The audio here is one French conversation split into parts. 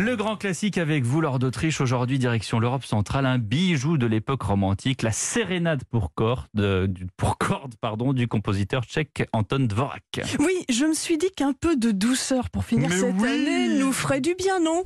Le grand classique avec vous, Lord d'Autriche, aujourd'hui direction l'Europe centrale, un bijou de l'époque romantique, la sérénade pour cordes, du, pour cordes pardon, du compositeur tchèque Anton Dvorak. Oui, je me suis dit qu'un peu de douceur pour finir Mais cette oui. année nous ferait du bien, non?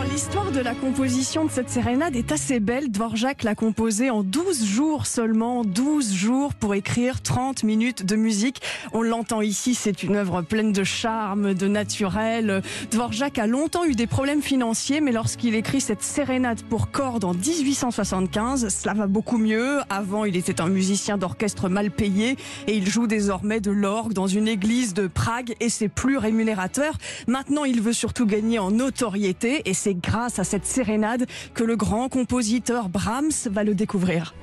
Alors l'histoire de la composition de cette sérénade est assez belle. Dvorak l'a composée en 12 jours seulement, 12 jours pour écrire 30 minutes de musique. On l'entend ici, c'est une œuvre pleine de charme, de naturel. Dvorak a longtemps eu des problèmes financiers, mais lorsqu'il écrit cette sérénade pour cordes en 1875, cela va beaucoup mieux. Avant, il était un musicien d'orchestre mal payé et il joue désormais de l'orgue dans une église de Prague et c'est plus rémunérateur. Maintenant, il veut surtout gagner en notoriété et c'est grâce à cette sérénade que le grand compositeur Brahms va le découvrir.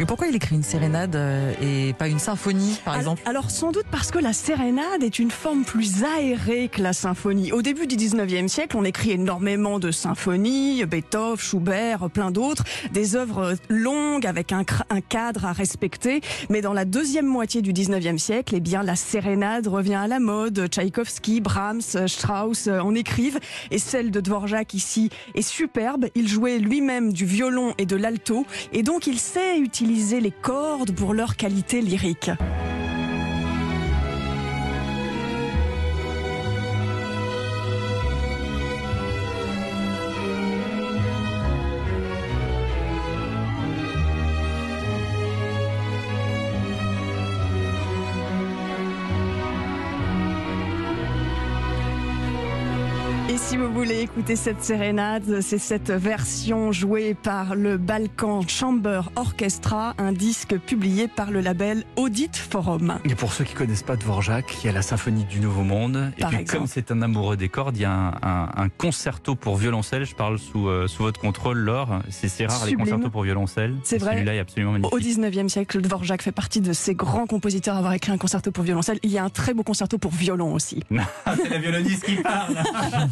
Mais pourquoi il écrit une sérénade euh, et pas une symphonie, par exemple? Alors sans doute parce que la sérénade est une forme plus aérée que la symphonie. Au début du 19e siècle, on écrit énormément de symphonies, Beethoven, Schubert, plein d'autres, des œuvres longues avec un cadre à respecter. Mais dans la deuxième moitié du 19e siècle, eh bien la sérénade revient à la mode. Tchaïkovski, Brahms, Strauss euh, en écrivent et celle de Dvorak ici est superbe. Il jouait lui-même du violon et de l'alto et donc il sait utiliser les cordes pour leur qualité lyrique. Et si vous voulez écouter cette sérénade, c'est cette version jouée par le Balkan Chamber Orchestra, un disque publié par le label Audit Forum. Et pour ceux qui connaissent pas Dvorak, il y a la symphonie du Nouveau Monde. Et Par puis exemple. comme c'est un amoureux des cordes, il y a un, un- un concerto pour violoncelle. Je parle sous, euh, sous votre contrôle, Laure. C'est rare les Sublime. concertos pour violoncelle. C'est vrai. Celui-là est absolument magnifique. Au 19e siècle, Dvorak fait partie de ces grands compositeurs à avoir écrit un concerto pour violoncelle. Il y a un très beau concerto pour violon aussi. c'est la violoniste qui parle.